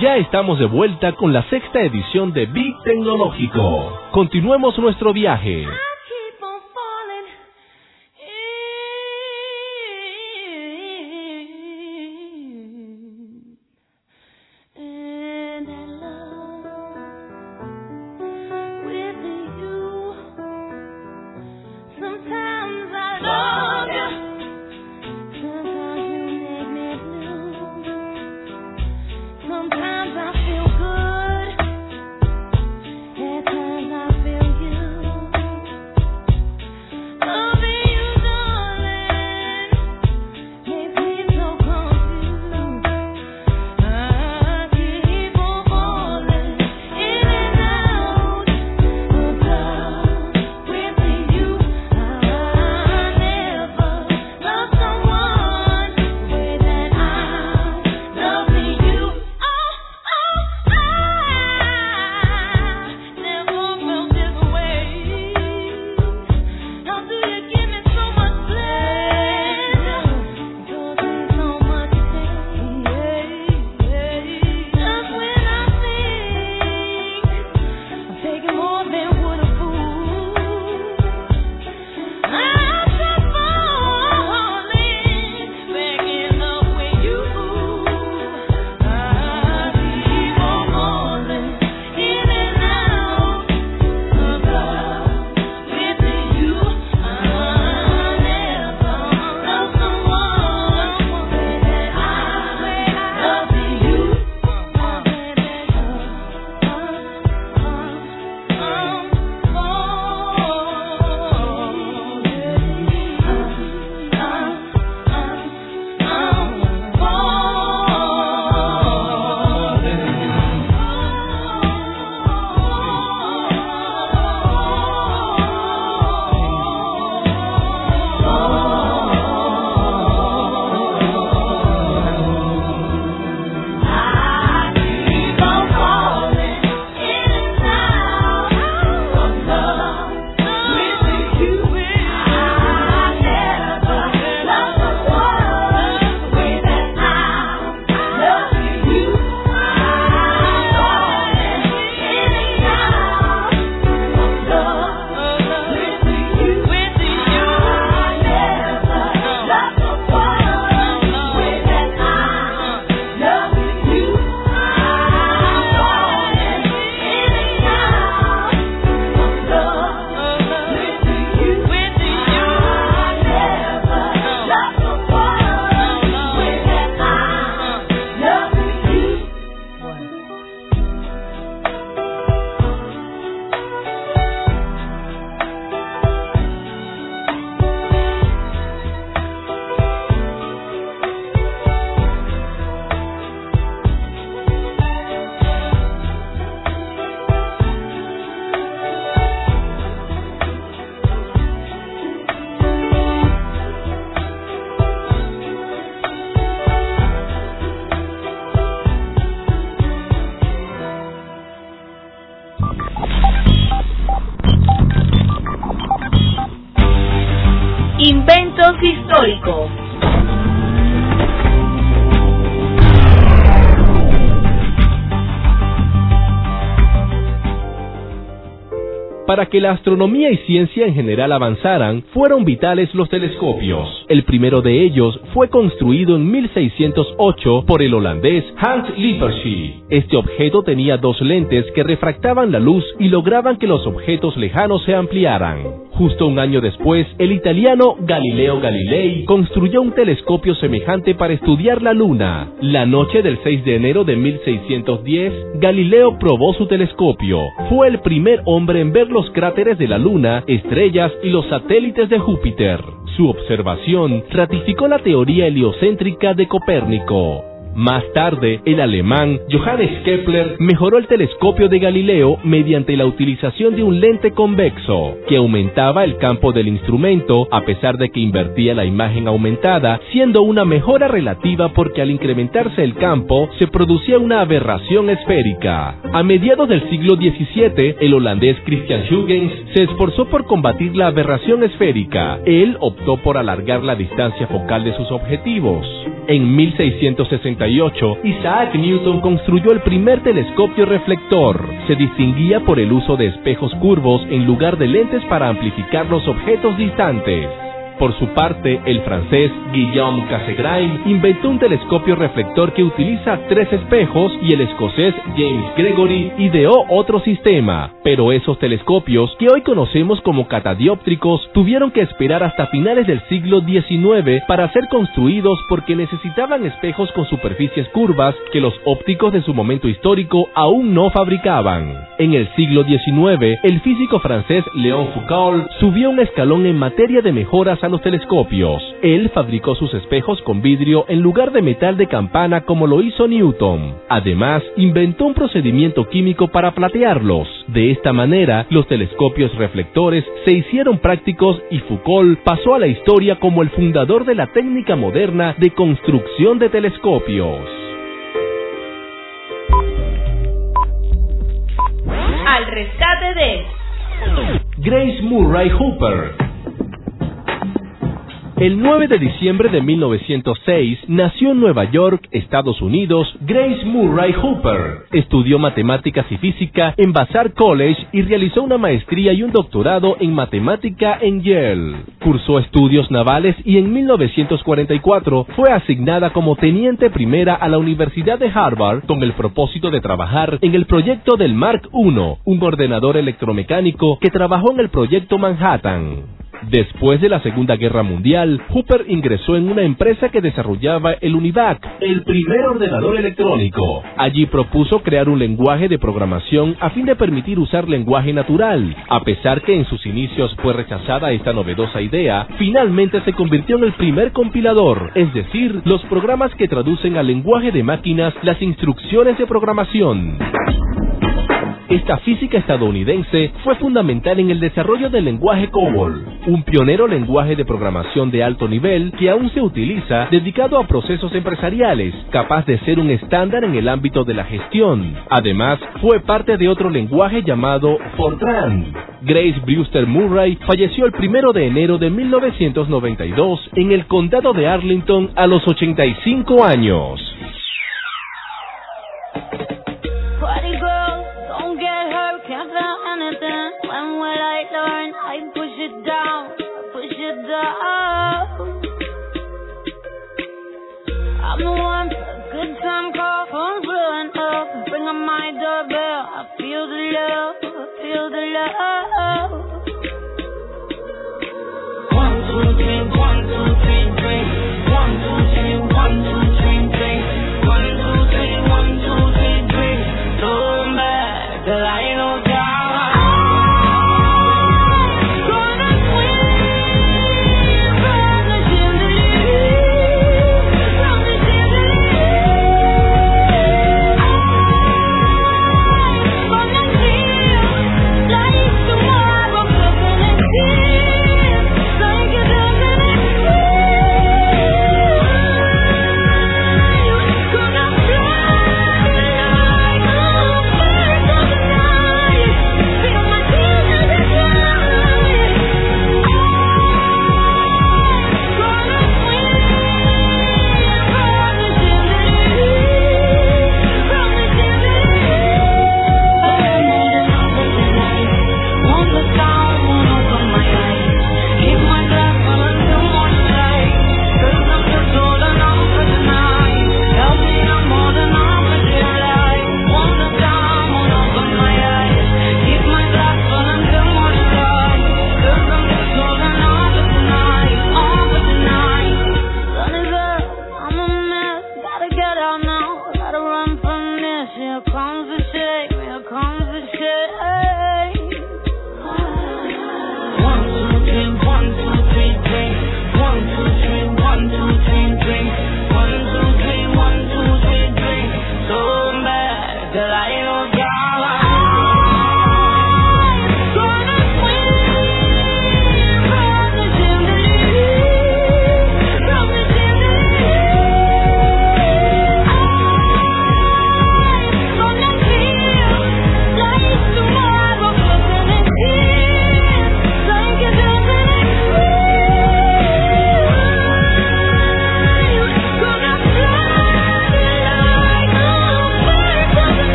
Ya estamos de vuelta con la sexta edición de Big Tecnológico. Continuemos nuestro viaje. Para que la astronomía y ciencia en general avanzaran, fueron vitales los telescopios. El primero de ellos fue construido en 1608 por el holandés Hans Lippershey. Este objeto tenía dos lentes que refractaban la luz y lograban que los objetos lejanos se ampliaran. Justo un año después, el italiano Galileo Galilei construyó un telescopio semejante para estudiar la Luna. La noche del 6 de enero de 1610, Galileo probó su telescopio. Fue el primer hombre en ver los cráteres de la Luna, estrellas y los satélites de Júpiter. Su observación ratificó la teoría heliocéntrica de Copérnico. Más tarde, el alemán Johannes Kepler mejoró el telescopio de Galileo mediante la utilización de un lente convexo, que aumentaba el campo del instrumento a pesar de que invertía la imagen aumentada, siendo una mejora relativa porque al incrementarse el campo se producía una aberración esférica. A mediados del siglo XVII, el holandés Christian Huygens se esforzó por combatir la aberración esférica. Él optó por alargar la distancia focal de sus objetivos. En 1668, Isaac Newton construyó el primer telescopio reflector. Se distinguía por el uso de espejos curvos en lugar de lentes para amplificar los objetos distantes. Por su parte, el francés Guillaume Cassegrain inventó un telescopio reflector que utiliza tres espejos y el escocés James Gregory ideó otro sistema. Pero esos telescopios, que hoy conocemos como catadióptricos, tuvieron que esperar hasta finales del siglo XIX para ser construidos porque necesitaban espejos con superficies curvas que los ópticos de su momento histórico aún no fabricaban. En el siglo XIX, el físico francés Léon Foucault subió un escalón en materia de mejoras a los telescopios. Él fabricó sus espejos con vidrio en lugar de metal de campana como lo hizo Newton. Además, inventó un procedimiento químico para platearlos. De esta manera, los telescopios reflectores se hicieron prácticos y Foucault pasó a la historia como el fundador de la técnica moderna de construcción de telescopios. Al rescate de Grace Murray Hooper el 9 de diciembre de 1906 nació en Nueva York, Estados Unidos, Grace Murray Hooper. Estudió matemáticas y física en Vassar College y realizó una maestría y un doctorado en matemática en Yale. Cursó estudios navales y en 1944 fue asignada como teniente primera a la Universidad de Harvard con el propósito de trabajar en el proyecto del Mark I, un ordenador electromecánico que trabajó en el proyecto Manhattan. Después de la Segunda Guerra Mundial, Hooper ingresó en una empresa que desarrollaba el UNIVAC, el primer ordenador electrónico. Allí propuso crear un lenguaje de programación a fin de permitir usar lenguaje natural. A pesar que en sus inicios fue rechazada esta novedosa idea, finalmente se convirtió en el primer compilador, es decir, los programas que traducen al lenguaje de máquinas las instrucciones de programación. Esta física estadounidense fue fundamental en el desarrollo del lenguaje COBOL, un pionero lenguaje de programación de alto nivel que aún se utiliza dedicado a procesos empresariales, capaz de ser un estándar en el ámbito de la gestión. Además, fue parte de otro lenguaje llamado Fortran. Grace Brewster Murray falleció el primero de enero de 1992 en el condado de Arlington a los 85 años. anything. When will I learn? I push it down, push it down. I'm the one for a good time call, phone's blowing up. Ring my doorbell, I feel the love.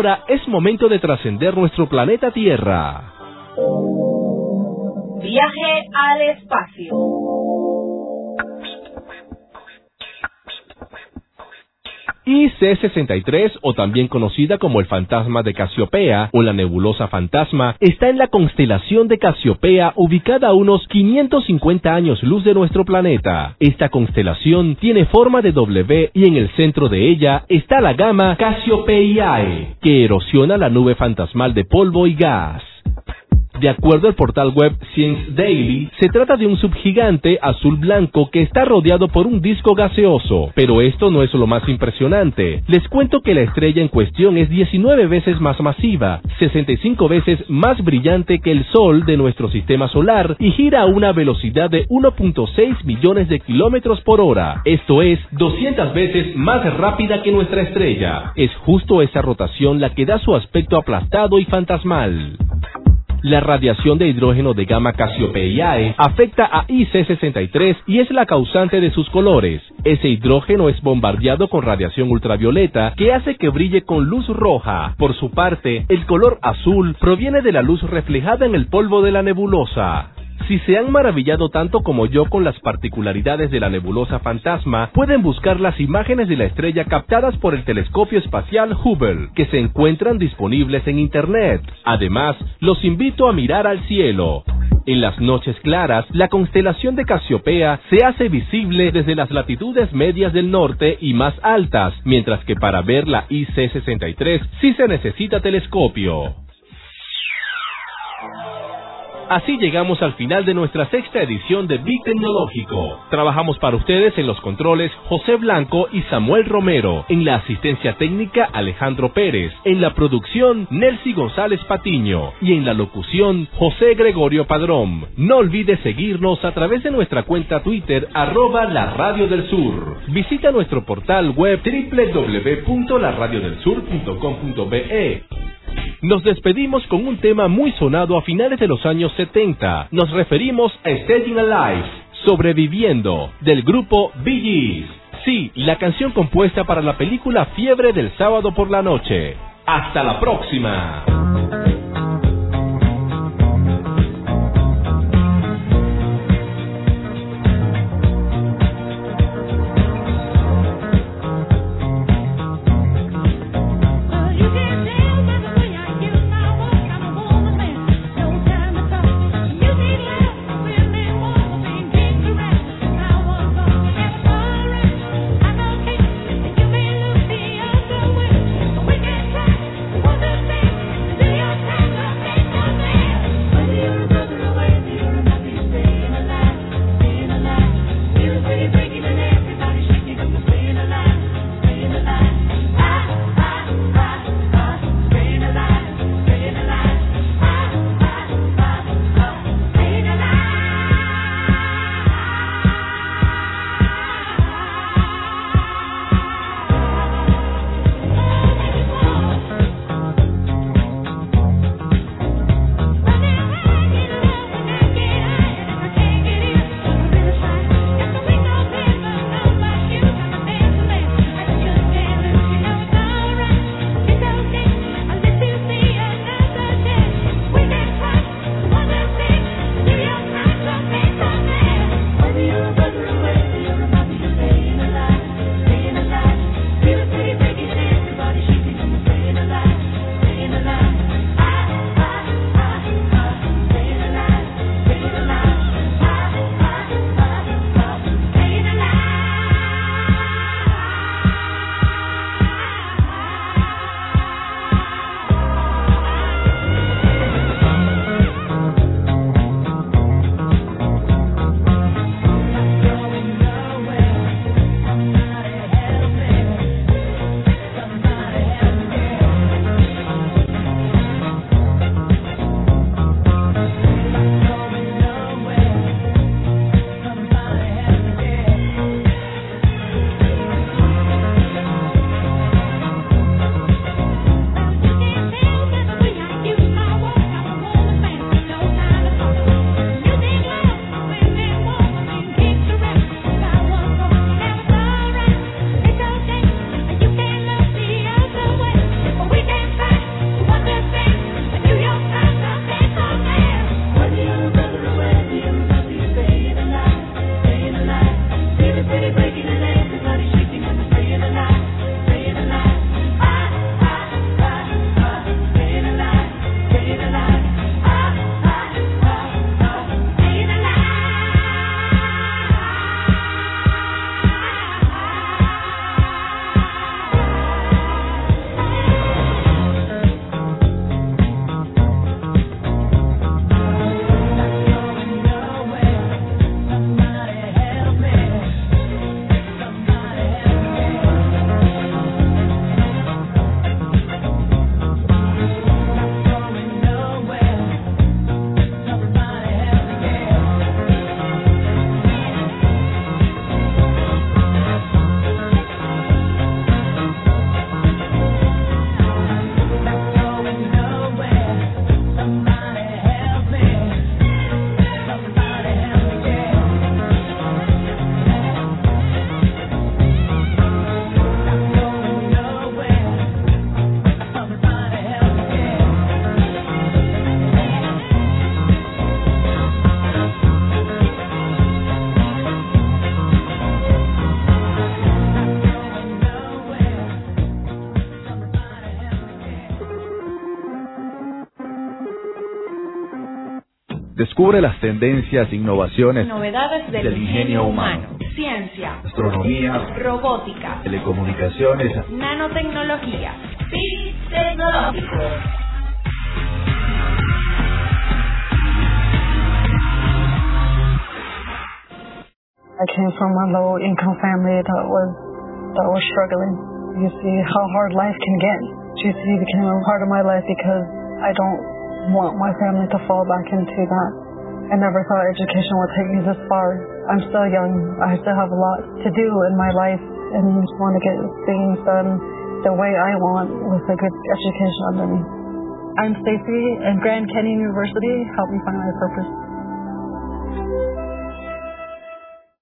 Ahora es momento de trascender nuestro planeta Tierra. Viaje al espacio. IC-63, o también conocida como el fantasma de Casiopea o la nebulosa fantasma, está en la constelación de Casiopea ubicada a unos 550 años luz de nuestro planeta. Esta constelación tiene forma de W y en el centro de ella está la gama Cassiopeiae, que erosiona la nube fantasmal de polvo y gas. De acuerdo al portal web Science Daily, se trata de un subgigante azul blanco que está rodeado por un disco gaseoso. Pero esto no es lo más impresionante. Les cuento que la estrella en cuestión es 19 veces más masiva, 65 veces más brillante que el Sol de nuestro sistema solar y gira a una velocidad de 1.6 millones de kilómetros por hora. Esto es 200 veces más rápida que nuestra estrella. Es justo esa rotación la que da su aspecto aplastado y fantasmal. La radiación de hidrógeno de gamma Cassiopeiae afecta a IC63 y es la causante de sus colores. Ese hidrógeno es bombardeado con radiación ultravioleta que hace que brille con luz roja. Por su parte, el color azul proviene de la luz reflejada en el polvo de la nebulosa. Si se han maravillado tanto como yo con las particularidades de la nebulosa fantasma, pueden buscar las imágenes de la estrella captadas por el telescopio espacial Hubble, que se encuentran disponibles en Internet. Además, los invito a mirar al cielo. En las noches claras, la constelación de Casiopea se hace visible desde las latitudes medias del norte y más altas, mientras que para ver la IC63 sí se necesita telescopio. Así llegamos al final de nuestra sexta edición de Big Tecnológico. Trabajamos para ustedes en los controles José Blanco y Samuel Romero, en la asistencia técnica Alejandro Pérez, en la producción Nelcy González Patiño y en la locución José Gregorio Padrón. No olvides seguirnos a través de nuestra cuenta Twitter arroba la radio del sur. Visita nuestro portal web www.laradiodelsur.com.be nos despedimos con un tema muy sonado a finales de los años 70. Nos referimos a Staying Alive, Sobreviviendo, del grupo Bee Gees. Sí, la canción compuesta para la película Fiebre del sábado por la noche. Hasta la próxima. Descubre las tendencias, innovaciones, novedades del, ingenio humano, ciencia, astronomía, robótica, telecomunicaciones, nanotecnología, y tecnológico. I came from a low income family that was that was struggling. You see how hard life can get. GC became a part of my life because I don't want my family to fall back into that. I never thought education would take me this far. I'm still young. I still have a lot to do in my life and just want to get things done the way I want with a good education under me. I'm Stacy, and Grand Canyon University helped me find my purpose.